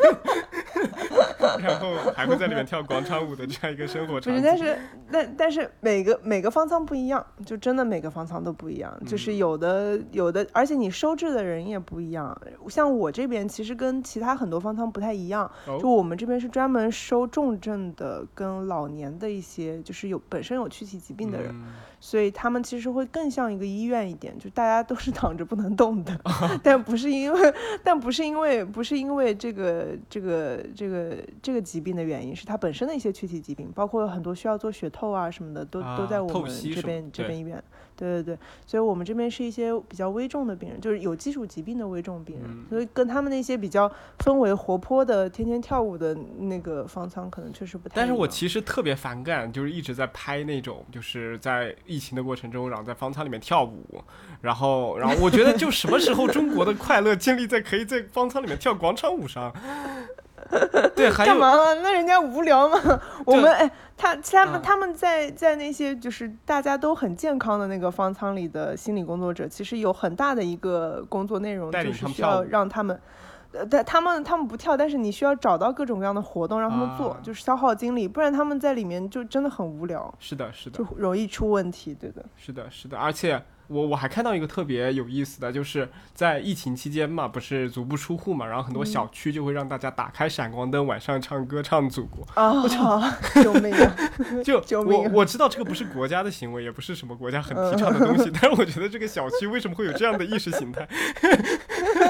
然后还会在里面跳广场舞的这样一个生活场景。不是，但是但但是每个每个方舱不一样，就真的每个方舱都不一样。就是有的有的，而且你收治的人也不一样。像我这边其实跟其他很多方舱不太一样，就我们这边是专门收重症的跟老年的一些，就是有本身有躯体疾病的人。所以他们其实会更像一个医院一点，就大家都是躺着不能动的，但不是因为，但不是因为，不是因为这个这个这个这个疾病的原因，是它本身的一些躯体疾病，包括很多需要做血透啊什么的，都都在我们这边这边医院。对对对，所以我们这边是一些比较危重的病人，就是有基础疾病的危重病人，所以跟他们那些比较氛围活泼的、天天跳舞的那个方舱可能确实不太。但是我其实特别反感，就是一直在拍那种，就是在疫情的过程中，然后在方舱里面跳舞，然后，然后我觉得就什么时候中国的快乐建立在可以在方舱里面跳广场舞上？对，干嘛了？那人家无聊吗？我们哎，他他们他们在在那些就是大家都很健康的那个方舱里的心理工作者，其实有很大的一个工作内容，就是需要让他们，呃，但他们他们不跳，但是你需要找到各种各样的活动让他们做，就是消耗精力，不然他们在里面就真的很无聊。是的，是的，就容易出问题，对的。是的，是的，而且。我我还看到一个特别有意思的，就是在疫情期间嘛，不是足不出户嘛，然后很多小区就会让大家打开闪光灯，晚上唱歌唱祖国。啊！救命！就我我知道这个不是国家的行为，也不是什么国家很提倡的东西，但是我觉得这个小区为什么会有这样的意识形态？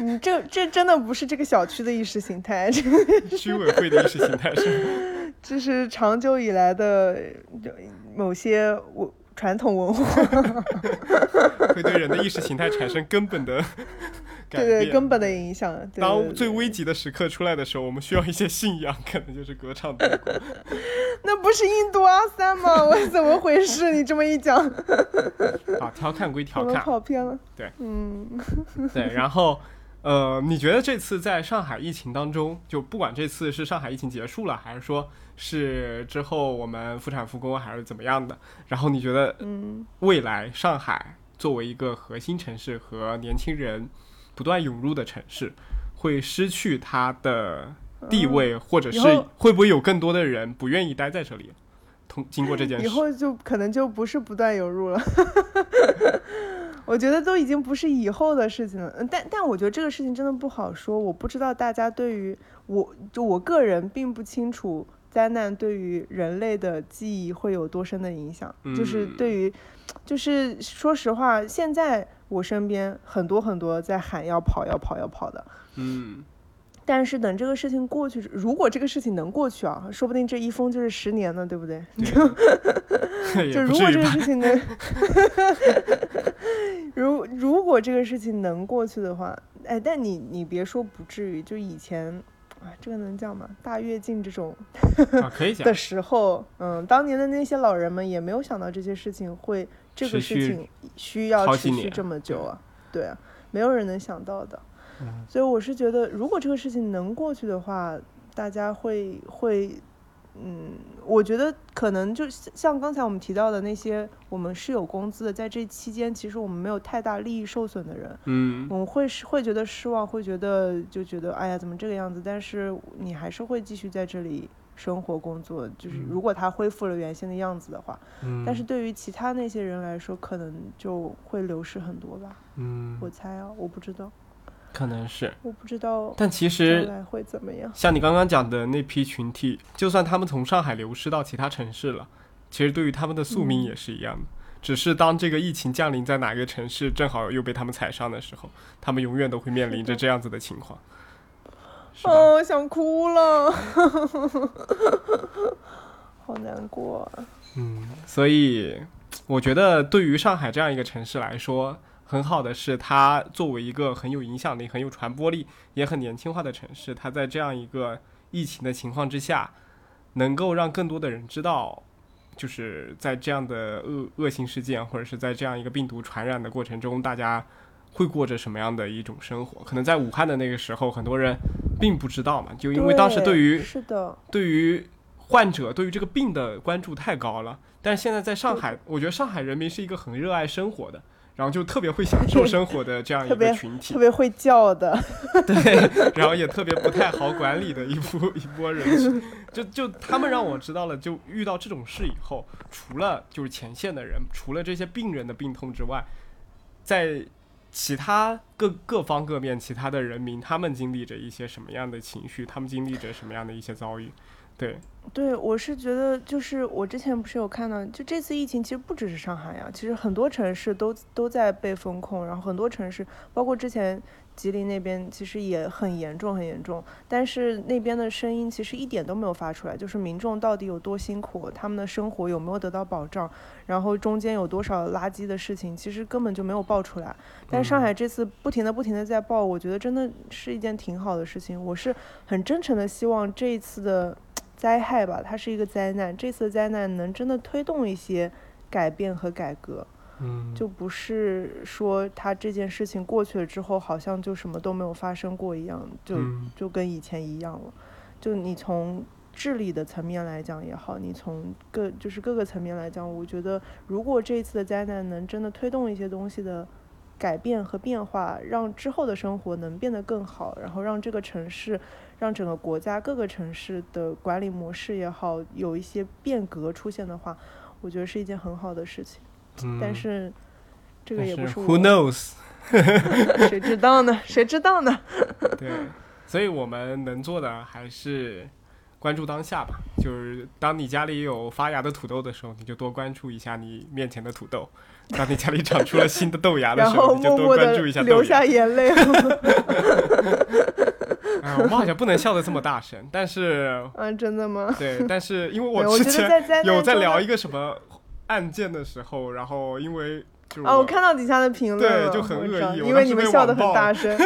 你这这真的不是这个小区的意识形态，居委会的意识形态是？这是长久以来的某些我。传统文化 会对人的意识形态产生根本的对对，根本的影响。当最危急的时刻出来的时候，我们需要一些信仰，可能就是歌唱祖国。那不是印度阿三吗？我怎么回事？你这么一讲，好调侃归调侃，跑偏了。对，嗯，对，然后。呃，你觉得这次在上海疫情当中，就不管这次是上海疫情结束了，还是说是之后我们复产复工，还是怎么样的？然后你觉得，嗯，未来上海作为一个核心城市和年轻人不断涌入的城市，会失去它的地位，或者是会不会有更多的人不愿意待在这里？通经过这件事，以后就可能就不是不断涌入了。我觉得都已经不是以后的事情了。嗯，但但我觉得这个事情真的不好说。我不知道大家对于我就我个人并不清楚灾难对于人类的记忆会有多深的影响。就是对于，就是说实话，现在我身边很多很多在喊要跑要跑要跑的。嗯。但是等这个事情过去，如果这个事情能过去啊，说不定这一封就是十年呢，对不对？就 就如果这个事情能，如 如果这个事情能过去的话，哎，但你你别说不至于，就以前啊，这个能讲吗？大跃进这种可以讲的时候，嗯，当年的那些老人们也没有想到这些事情会这个事情需要持续这么久啊，对啊，没有人能想到的。所以我是觉得，如果这个事情能过去的话，大家会会，嗯，我觉得可能就像刚才我们提到的那些，我们是有工资的，在这期间，其实我们没有太大利益受损的人，嗯，我们会是会觉得失望，会觉得就觉得哎呀，怎么这个样子？但是你还是会继续在这里生活工作，就是如果他恢复了原先的样子的话，嗯，但是对于其他那些人来说，可能就会流失很多吧，嗯，我猜啊，我不知道。可能是，我不知道。但其实会怎么样？像你刚刚讲的那批群体，就算他们从上海流失到其他城市了，其实对于他们的宿命也是一样的。只是当这个疫情降临在哪个城市，正好又被他们踩上的时候，他们永远都会面临着这样子的情况。哦，想哭了，好难过。啊嗯，所以我觉得对于上海这样一个城市来说。很好的是，它作为一个很有影响力、很有传播力、也很年轻化的城市，它在这样一个疫情的情况之下，能够让更多的人知道，就是在这样的恶恶性事件，或者是在这样一个病毒传染的过程中，大家会过着什么样的一种生活？可能在武汉的那个时候，很多人并不知道嘛，就因为当时对于是的，对于患者对于这个病的关注太高了。但是现在在上海，我觉得上海人民是一个很热爱生活的。然后就特别会享受生活的这样一个群体，特别会叫的，对，然后也特别不太好管理的一波一波人群，就就他们让我知道了，就遇到这种事以后，除了就是前线的人，除了这些病人的病痛之外，在其他各各方各面其他的人民，他们经历着一些什么样的情绪，他们经历着什么样的一些遭遇。对，对我是觉得，就是我之前不是有看到，就这次疫情其实不只是上海呀，其实很多城市都都在被封控，然后很多城市，包括之前吉林那边，其实也很严重，很严重。但是那边的声音其实一点都没有发出来，就是民众到底有多辛苦，他们的生活有没有得到保障，然后中间有多少垃圾的事情，其实根本就没有爆出来。但上海这次不停的、不停的在爆，我觉得真的是一件挺好的事情。我是很真诚的希望这一次的。灾害吧，它是一个灾难。这次灾难能真的推动一些改变和改革，嗯，就不是说它这件事情过去了之后，好像就什么都没有发生过一样，就就跟以前一样了。就你从治理的层面来讲也好，你从各就是各个层面来讲，我觉得如果这一次的灾难能真的推动一些东西的改变和变化，让之后的生活能变得更好，然后让这个城市。让整个国家各个城市的管理模式也好，有一些变革出现的话，我觉得是一件很好的事情。嗯，但是这个也不是 Who knows？谁知道呢？谁知道呢？对，所以我们能做的还是关注当下吧。就是当你家里有发芽的土豆的时候，你就多关注一下你面前的土豆；当你家里长出了新的豆芽的时候，你就多关注一下豆芽。流下眼泪。哎，我们好像不能笑得这么大声，但是，嗯，真的吗？对，但是因为我之前有在聊一个什么案件的时候，然后因为就哦，我看到底下的评论，对，就很恶意，因为你们笑得很大 声。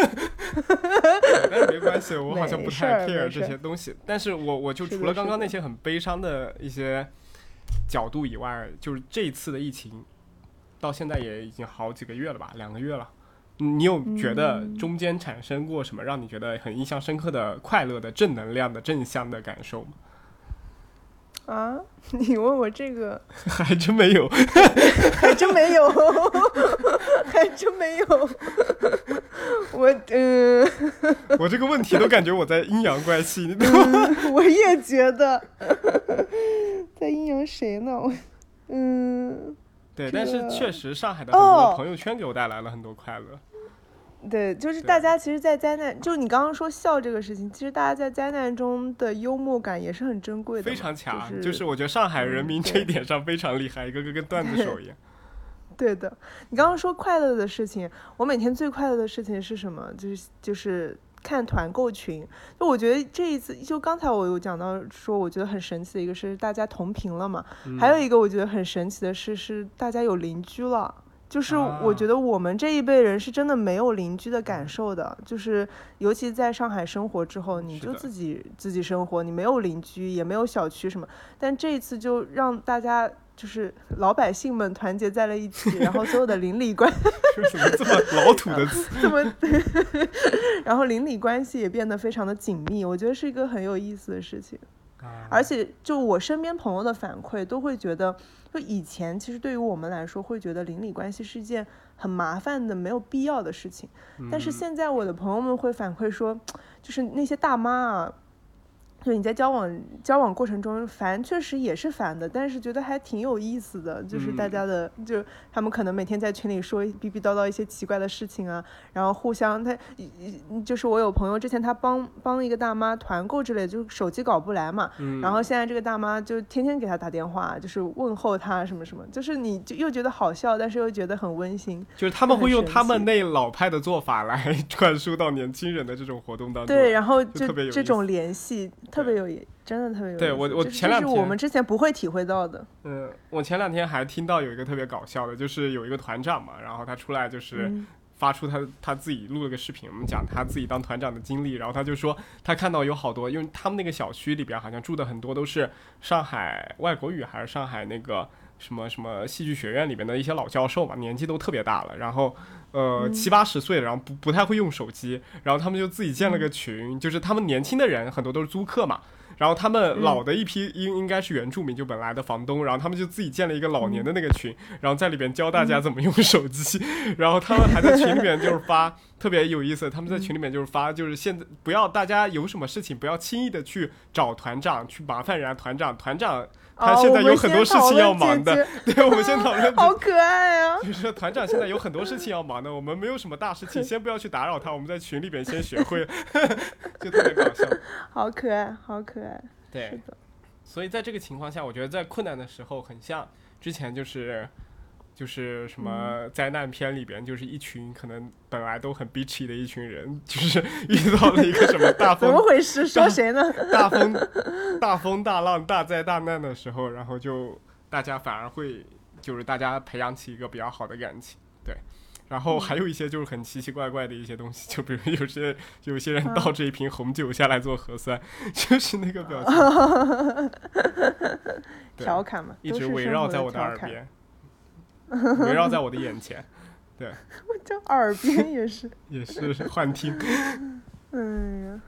但是没关系，我好像不太 care 这些东西。但是我我就除了刚刚那些很悲伤的一些角度以外，就是这一次的疫情到现在也已经好几个月了吧，两个月了。你有觉得中间产生过什么让你觉得很印象深刻的、快乐的、正能量的、正向的感受吗？啊，你问我这个，还真没有，还真没有，还真没有。我嗯，我这个问题都感觉我在阴阳怪气，你知道吗？我也觉得，在阴阳谁呢？我嗯。对，但是确实上海的很多朋友圈给我带来了很多快乐。对，就是大家其实，在灾难，就你刚刚说笑这个事情，其实大家在灾难中的幽默感也是很珍贵的，非常强。就是我觉得上海人民这一点上非常厉害，一个个跟段子手一样。对的，你刚刚说快乐的事情，我每天最快乐的事情是什么？就是就是看团购群。就我觉得这一次，就刚才我有讲到说，我觉得很神奇的一个是大家同频了嘛，还有一个我觉得很神奇的是，是大家有邻居了。就是我觉得我们这一辈人是真的没有邻居的感受的，就是尤其在上海生活之后，你就自己自己生活，你没有邻居，也没有小区什么。但这一次就让大家就是老百姓们团结在了一起，然后所有的邻里关 怎么这么老土的词？这么？然后邻里关系也变得非常的紧密，我觉得是一个很有意思的事情。而且就我身边朋友的反馈，都会觉得。就以前，其实对于我们来说，会觉得邻里关系是一件很麻烦的、没有必要的事情。但是现在，我的朋友们会反馈说，就是那些大妈啊。就你在交往交往过程中烦，确实也是烦的，但是觉得还挺有意思的。就是大家的，就他们可能每天在群里说逼逼叨叨一些奇怪的事情啊，然后互相他，就是我有朋友之前他帮帮一个大妈团购之类，就是手机搞不来嘛，然后现在这个大妈就天天给他打电话，就是问候他什么什么，就是你就又觉得好笑，但是又觉得很温馨。就是他们会用他们那老派的做法来 传输到年轻人的这种活动当中。对，然后就这种联系。特别有意，真的特别有意思。对我，我前两天我们之前不会体会到的。嗯，我前两天还听到有一个特别搞笑的，就是有一个团长嘛，然后他出来就是发出他他自己录了个视频，我们讲他自己当团长的经历，然后他就说他看到有好多，因为他们那个小区里边好像住的很多都是上海外国语还是上海那个什么什么戏剧学院里面的一些老教授嘛，年纪都特别大了，然后。呃，七八十岁了，然后不不太会用手机，然后他们就自己建了个群，就是他们年轻的人很多都是租客嘛，然后他们老的一批应应该是原住民，就本来的房东，然后他们就自己建了一个老年的那个群，然后在里边教大家怎么用手机，然后他们还在群里面就是发特别有意思，他们在群里面就是发，就是现在不要大家有什么事情不要轻易的去找团长去麻烦人家团长，团长。他现在有很多事情要忙的，对，我们先讨论。好可爱啊！就是团长现在有很多事情要忙的，我们没有什么大事情，先不要去打扰他。我们在群里边先学会，就特别搞笑。好可爱，好可爱。对，所以在这个情况下，我觉得在困难的时候，很像之前就是。就是什么灾难片里边，就是一群可能本来都很 bitchy 的一群人，就是遇到了一个什么大风，怎么回事？说谁呢？大风、大风大浪、大灾大难的时候，然后就大家反而会，就是大家培养起一个比较好的感情，对。然后还有一些就是很奇奇怪怪的一些东西，就比如有些有些人倒这一瓶红酒下来做核酸，就是那个表情，调侃嘛，一直围绕在我的耳边。围绕在我的眼前，对，我这耳边也是，也是幻听。哎呀，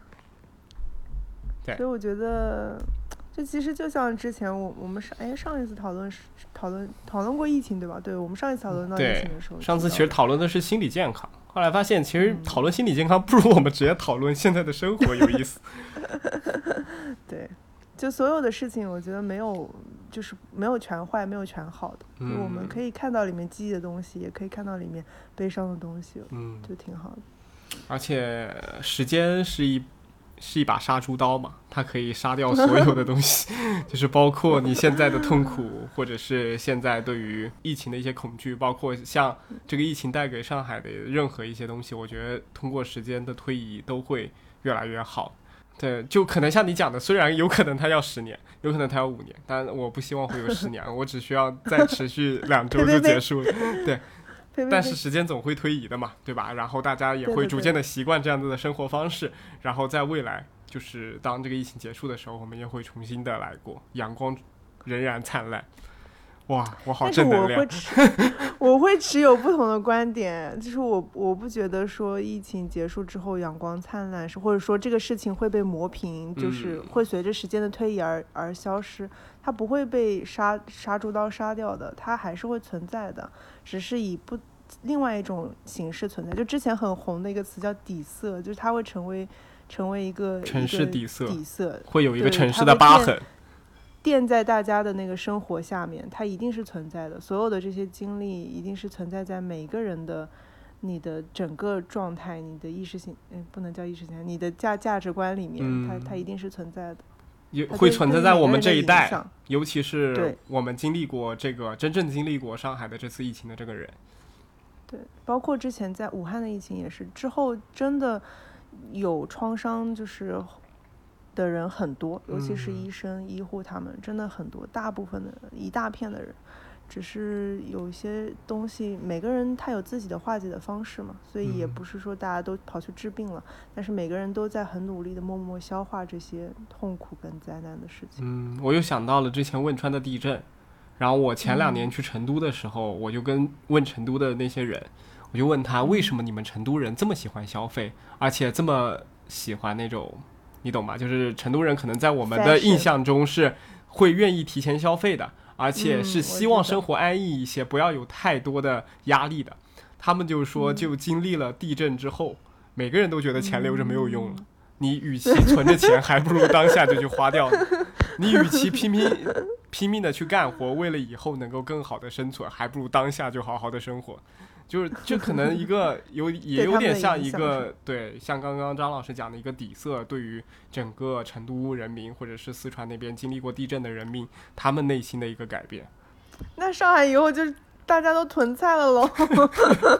对，所以我觉得，就其实就像之前我我们上哎上一次讨论讨论讨论过疫情对吧？对我们上一次讨论到疫情的时候，上次其实讨论的是心理健康，后来发现其实讨论心理健康不如我们直接讨论现在的生活有意思。对。就所有的事情，我觉得没有，就是没有全坏，没有全好的。嗯。我们可以看到里面积极的东西，也可以看到里面悲伤的东西。嗯。就挺好的。而且时间是一是一把杀猪刀嘛，它可以杀掉所有的东西，就是包括你现在的痛苦，或者是现在对于疫情的一些恐惧，包括像这个疫情带给上海的任何一些东西，我觉得通过时间的推移都会越来越好。对，就可能像你讲的，虽然有可能他要十年，有可能他要五年，但我不希望会有十年，我只需要再持续 两周就结束了。对，但是时间总会推移的嘛，对吧？然后大家也会逐渐的习惯这样子的生活方式，然后在未来，就是当这个疫情结束的时候，我们也会重新的来过，阳光仍然灿烂。哇，我好正能量！我会持，我会持有不同的观点，就是我我不觉得说疫情结束之后阳光灿烂是，或者说这个事情会被磨平，就是会随着时间的推移而而消失，它不会被杀杀猪刀杀掉的，它还是会存在的，只是以不另外一种形式存在。就之前很红的一个词叫底色，就是它会成为成为一个城市底色，底色会有一个城市的疤痕。垫在大家的那个生活下面，它一定是存在的。所有的这些经历一定是存在在每个人的你的整个状态、你的意识性，嗯，不能叫意识形态，你的价价值观里面，它它一定是存在的。也会存在在我们这一代，尤其是我们经历过这个真正经历过上海的这次疫情的这个人。对，包括之前在武汉的疫情也是，之后真的有创伤，就是的人很多，尤其是医生、医护他们真的很多，大部分的一大片的人。只是有一些东西，每个人他有自己的化解的方式嘛，所以也不是说大家都跑去治病了，但是每个人都在很努力的默默消化这些痛苦跟灾难的事情。嗯，我又想到了之前汶川的地震，然后我前两年去成都的时候，我就跟问成都的那些人，我就问他为什么你们成都人这么喜欢消费，而且这么喜欢那种，你懂吗？就是成都人可能在我们的印象中是会愿意提前消费的。而且是希望生活安逸一些，不要有太多的压力的。他们就说，就经历了地震之后，每个人都觉得钱留着没有用了。你与其存着钱，还不如当下就去花掉。你与其拼命拼命的去干活，为了以后能够更好的生存，还不如当下就好好的生活。就是这可能一个有也有点像一个对，像刚刚张老师讲的一个底色，对于整个成都人民或者是四川那边经历过地震的人民，他们内心的一个改变。那上海以后就大家都囤菜了喽。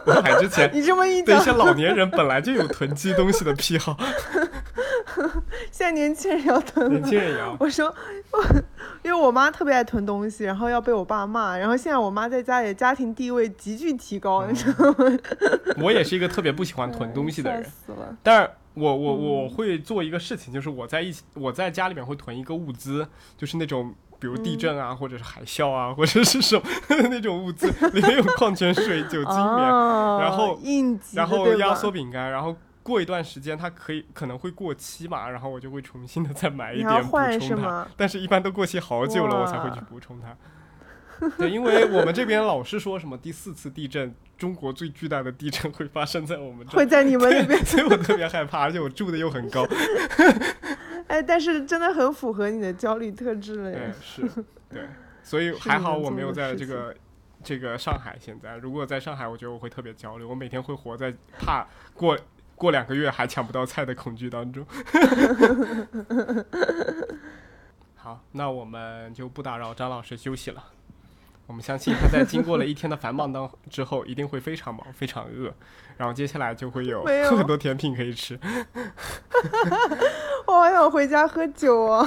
上海之前 你这么一讲，一些老年人本来就有囤积东西的癖好。现在年轻人要囤，年轻人也要。我说，因为我妈特别爱囤东西，然后要被我爸骂。然后现在我妈在家里家庭地位急剧提高，你知道吗？我也是一个特别不喜欢囤东西的人，但是我我我会做一个事情，就是我在一起我在家里面会囤一个物资，就是那种比如地震啊，或者是海啸啊，或者是什么 那种物资，里面有矿泉水、酒精棉，然后然后压缩饼干，然后。过一段时间，它可以可能会过期嘛，然后我就会重新的再买一点补充它。但是，一般都过期好久了，我才会去补充它。对，因为我们这边老是说什么第四次地震，中国最巨大的地震会发生在我们这，会在你们那边，所以我特别害怕，而且我住的又很高。哎，但是真的很符合你的焦虑特质了呀。是，对，所以还好我没有在这个这个上海。现在，如果在上海，我觉得我会特别焦虑，我每天会活在怕过。过两个月还抢不到菜的恐惧当中。好，那我们就不打扰张老师休息了。我们相信他在经过了一天的繁忙当之后，一定会非常忙、非常饿，然后接下来就会有很多甜品可以吃。我好想回家喝酒啊！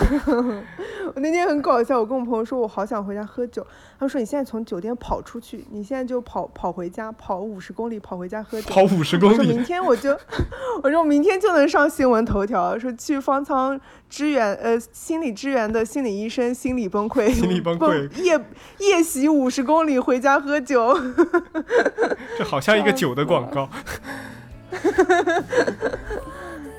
我那天很搞笑，我跟我朋友说，我好想回家喝酒。他们说：“你现在从酒店跑出去，你现在就跑跑回家，跑五十公里跑回家喝酒。”跑五十公里。我说明天我就，我说我明天就能上新闻头条，说去方舱支援呃心理支援的心理医生心理崩溃，心理崩溃，夜夜袭五十公里回家喝酒。这好像一个酒的广告。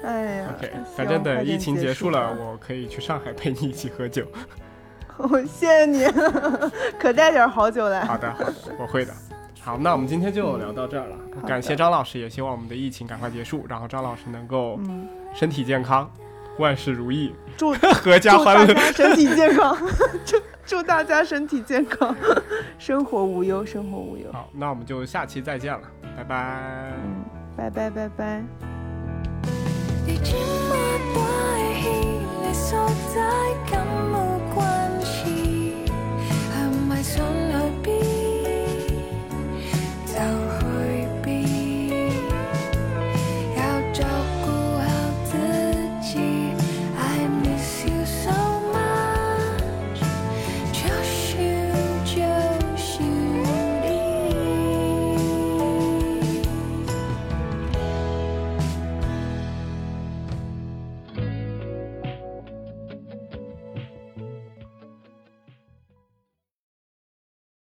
哎呀，OK，反正等疫情结束了，我可以去上海陪你一起喝酒。我谢谢你，可带点好酒来。好的，好的，我会的。好，那我们今天就聊到这儿了。感谢张老师，也希望我们的疫情赶快结束，然后张老师能够身体健康，万事如意，祝阖家欢乐，身体健康，祝祝大家身体健康，生活无忧，生活无忧。好，那我们就下期再见了，拜拜。嗯，拜拜拜拜。已经抹不去你所在感悟。